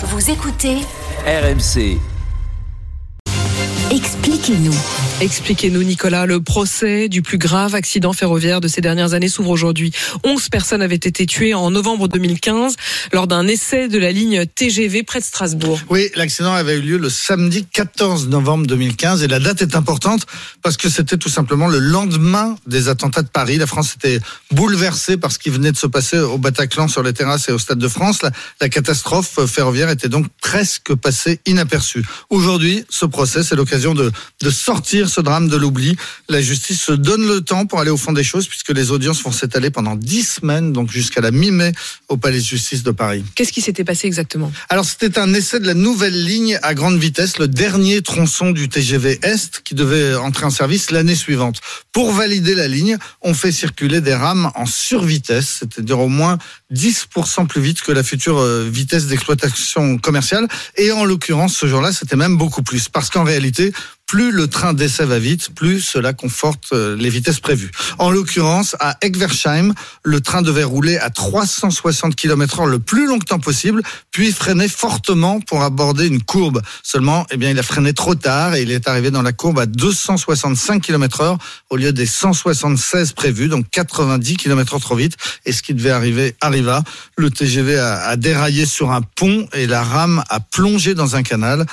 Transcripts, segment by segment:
Vous écoutez RMC. Expliquez-nous. Expliquez-nous, Nicolas. Le procès du plus grave accident ferroviaire de ces dernières années s'ouvre aujourd'hui. 11 personnes avaient été tuées en novembre 2015 lors d'un essai de la ligne TGV près de Strasbourg. Oui, l'accident avait eu lieu le samedi 14 novembre 2015 et la date est importante parce que c'était tout simplement le lendemain des attentats de Paris. La France était bouleversée par ce qui venait de se passer au Bataclan sur les terrasses et au Stade de France. La, catastrophe ferroviaire était donc presque passée inaperçue. Aujourd'hui, ce procès, c'est l'occasion de sortir ce drame de l'oubli. La justice se donne le temps pour aller au fond des choses puisque les audiences vont s'étaler pendant dix semaines, donc jusqu'à la mi-mai au Palais de justice de Paris. Qu'est-ce qui s'était passé exactement? Alors c'était un essai de la nouvelle ligne à grande vitesse, le dernier tronçon du TGV Est qui devait entrer en service l'année suivante. Pour valider la ligne, on fait circuler des rames en survitesse, c'est-à-dire au moins 10% plus vite que la future euh, vitesse d'exploitation commerciale. Et en l'occurrence, ce jour-là, c'était même beaucoup plus. Parce qu'en réalité, plus le train d'essai va vite, plus cela conforte euh, les vitesses prévues. En l'occurrence, à Egversheim, le train devait rouler à 360 km heure le plus longtemps possible, puis freiner fortement pour aborder une courbe. Seulement, eh bien, il a freiné trop tard et il est arrivé dans la courbe à 265 km heure au lieu des 176 prévus, donc 90 km heure trop vite. Et ce qui devait arriver arriva. Le TGV a déraillé sur un pont et la rame a plongé dans un canal.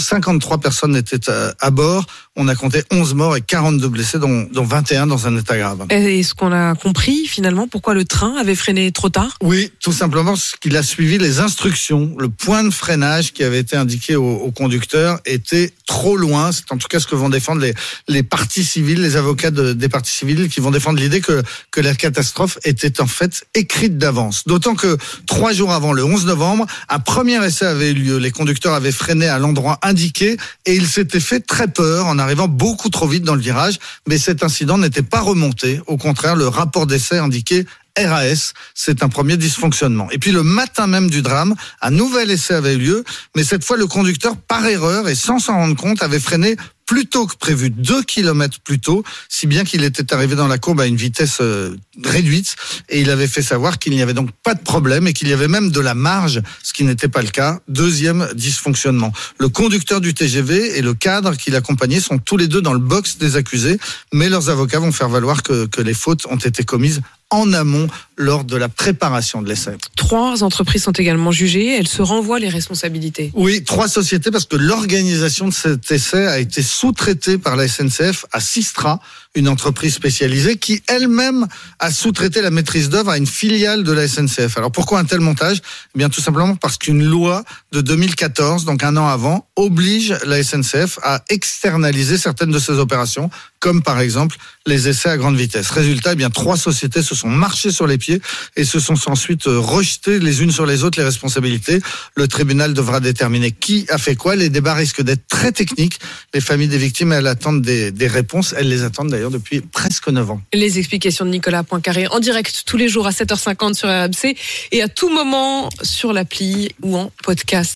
53 personnes étaient euh, à bord. On a compté 11 morts et 42 blessés, dont, dont 21 dans un état grave. Est-ce qu'on a compris finalement pourquoi le train avait freiné trop tard? Oui, tout simplement parce qu'il a suivi les instructions. Le point de freinage qui avait été indiqué au, au conducteur était trop loin. C'est en tout cas ce que vont défendre les, les parties civiles, les avocats de, des parties civiles qui vont défendre l'idée que, que la catastrophe était en fait écrite d'avance. D'autant que trois jours avant, le 11 novembre, un premier essai avait eu lieu. Les conducteurs avaient freiné à l'endroit indiqué et il s'était fait très peur en arrivant beaucoup trop vite dans le virage. Mais cet incident n'était pas remonté. Au contraire, le rapport d'essai indiquait RAS, c'est un premier dysfonctionnement. Et puis le matin même du drame, un nouvel essai avait eu lieu, mais cette fois le conducteur, par erreur et sans s'en rendre compte, avait freiné plus tôt que prévu, deux kilomètres plus tôt, si bien qu'il était arrivé dans la courbe à une vitesse euh, réduite, et il avait fait savoir qu'il n'y avait donc pas de problème et qu'il y avait même de la marge, ce qui n'était pas le cas. Deuxième dysfonctionnement. Le conducteur du TGV et le cadre qui l'accompagnait sont tous les deux dans le box des accusés, mais leurs avocats vont faire valoir que, que les fautes ont été commises en amont lors de la préparation de l'essai. Trois entreprises sont également jugées. Elles se renvoient les responsabilités. Oui, trois sociétés parce que l'organisation de cet essai a été sous-traitée par la SNCF à Sistra, une entreprise spécialisée qui elle-même a sous-traité la maîtrise d'œuvre à une filiale de la SNCF. Alors pourquoi un tel montage? Eh bien tout simplement parce qu'une loi de 2014, donc un an avant, oblige la SNCF à externaliser certaines de ses opérations, comme par exemple les essais à grande vitesse. Résultat, eh bien trois sociétés se sont marchées sur les pieds et se sont ensuite rejetées les unes sur les autres les responsabilités. Le tribunal devra déterminer qui a fait quoi. Les débats risquent d'être très techniques. Les familles des victimes, elles attendent des, des réponses. Elles les attendent d'ailleurs depuis presque 9 ans. Les explications de Nicolas Poincaré en direct tous les jours à 7h50 sur RMC et à tout moment sur l'appli ou en podcast.